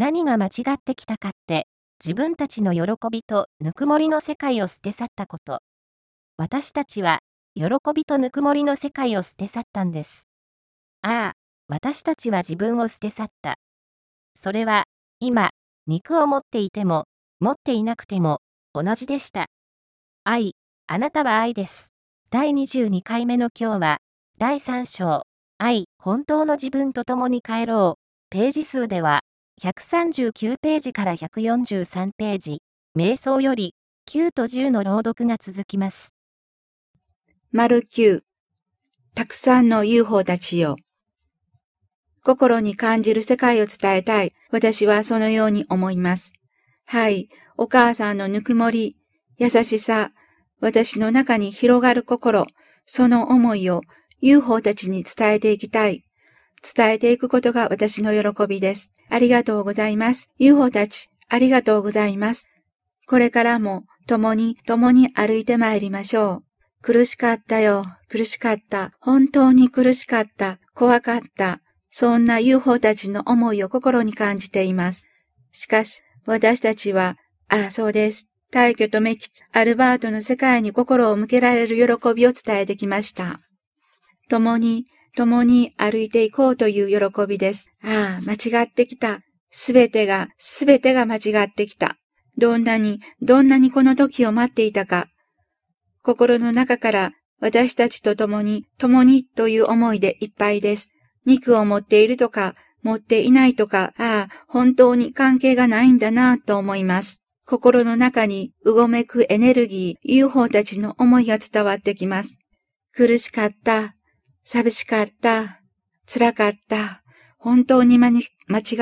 何が間違ってきたかって、自分たちの喜びとぬくもりの世界を捨て去ったこと。私たちは、喜びとぬくもりの世界を捨て去ったんです。ああ、私たちは自分を捨て去った。それは、今、肉を持っていても、持っていなくても、同じでした。愛、あなたは愛です。第22回目の今日は、第3章、愛、本当の自分と共に帰ろう。ページ数では、139ページから143ページ、瞑想より、9と10の朗読が続きます。丸9、たくさんの UFO たちよ。心に感じる世界を伝えたい。私はそのように思います。はい、お母さんのぬくもり、優しさ、私の中に広がる心、その思いを UFO たちに伝えていきたい。伝えていくことが私の喜びです。ありがとうございます。UFO たち、ありがとうございます。これからも共に共に歩いて参りましょう。苦しかったよ。苦しかった。本当に苦しかった。怖かった。そんな UFO たちの思いを心に感じています。しかし、私たちは、ああ、そうです。大挙とメキアルバートの世界に心を向けられる喜びを伝えてきました。共に共に歩いていこうという喜びです。ああ、間違ってきた。すべてが、すべてが間違ってきた。どんなに、どんなにこの時を待っていたか。心の中から私たちと共に、共にという思いでいっぱいです。肉を持っているとか、持っていないとか、ああ、本当に関係がないんだなと思います。心の中にうごめくエネルギー、UFO たちの思いが伝わってきます。苦しかった、寂しかった。辛かった。本当に間違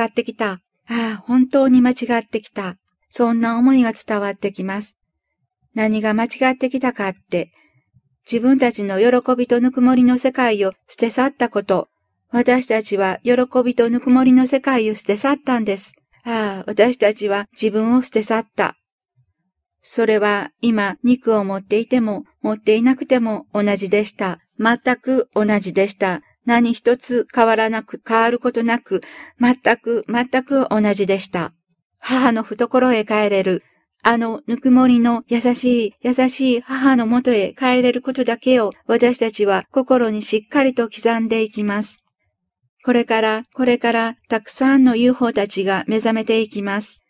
ってきた。ああ、本当に間違ってきた。そんな思いが伝わってきます。何が間違ってきたかって、自分たちの喜びとぬくもりの世界を捨て去ったこと。私たちは喜びとぬくもりの世界を捨て去ったんです。ああ、私たちは自分を捨て去った。それは今肉を持っていても持っていなくても同じでした。全く同じでした。何一つ変わらなく、変わることなく、全く、全く同じでした。母の懐へ帰れる。あのぬくもりの優しい、優しい母のもとへ帰れることだけを私たちは心にしっかりと刻んでいきます。これから、これからたくさんの UFO たちが目覚めていきます。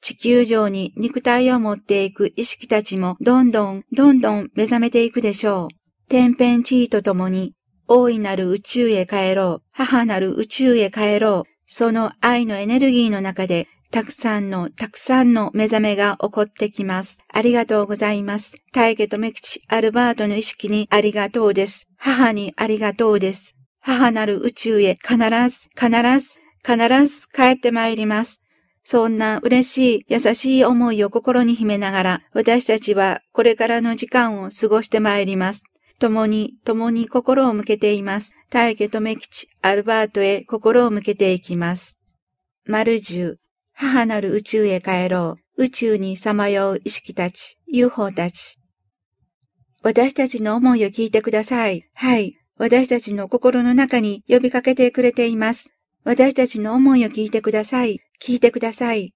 地球上に肉体を持っていく意識たちもどんどん、どんどん目覚めていくでしょう。天変地異とともに、大いなる宇宙へ帰ろう。母なる宇宙へ帰ろう。その愛のエネルギーの中で、たくさんの、たくさんの目覚めが起こってきます。ありがとうございます。大家とメキチ、アルバートの意識にありがとうです。母にありがとうです。母なる宇宙へ必ず、必ず、必ず帰ってまいります。そんな嬉しい、優しい思いを心に秘めながら、私たちはこれからの時間を過ごしてまいります。共に、共に心を向けています。大家とメキチ、アルバートへ心を向けていきます。丸十、母なる宇宙へ帰ろう。宇宙にさまよう意識たち、UFO たち。私たちの思いを聞いてください。はい。私たちの心の中に呼びかけてくれています。私たちの思いを聞いてください。聞いてください。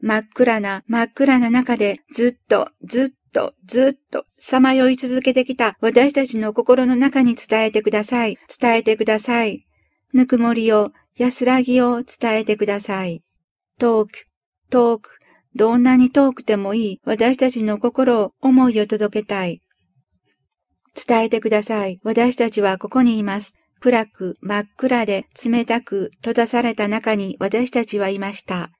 真っ暗な、真っ暗な中でずっと、ずっとずっとさまよい続けてきた私たちの心の中に伝えてください。伝えてください。ぬくもりを、安らぎを伝えてください。遠く、遠く、どんなに遠くてもいい私たちの心を、思いを届けたい。伝えてください。私たちはここにいます。暗く、真っ暗で冷たく閉ざされた中に私たちはいました。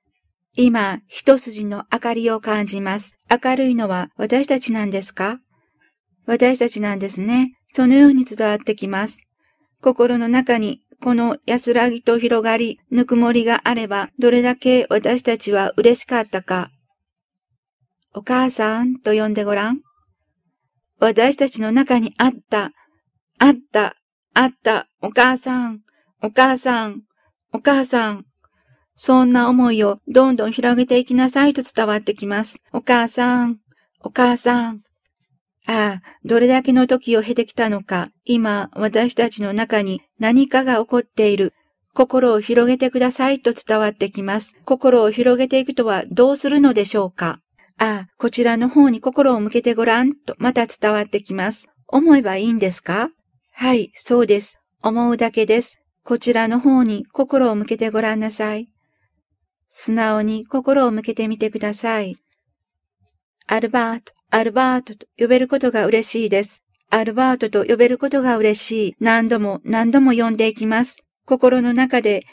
今、一筋の明かりを感じます。明るいのは私たちなんですか？私たちなんですね。そのように伝わってきます。心の中にこの安らぎと広がり、ぬくもりがあれば、どれだけ私たちは嬉しかったか。お母さんと呼んでごらん。私たちの中にあった、あった、あった、お母さん、お母さん、お母さん。そんな思いをどんどん広げていきなさいと伝わってきます。お母さん、お母さん。ああ、どれだけの時を経てきたのか、今私たちの中に何かが起こっている。心を広げてくださいと伝わってきます。心を広げていくとはどうするのでしょうかああ、こちらの方に心を向けてごらんとまた伝わってきます。思えばいいんですか？はい、そうです。思うだけです。こちらの方に心を向けてごらんなさい。素直に心を向けてみてください。アルバート、アルバートと呼べることが嬉しいです。アルバートと呼べることが嬉しい。何度も何度も呼んでいきます。心の中で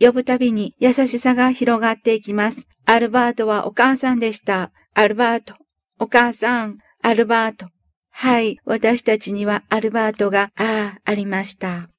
呼ぶたびに優しさが広がっていきます。アルバートはお母さんでした。アルバート、お母さん、アルバート。はい、私たちにはアルバートが、ああ、ありました。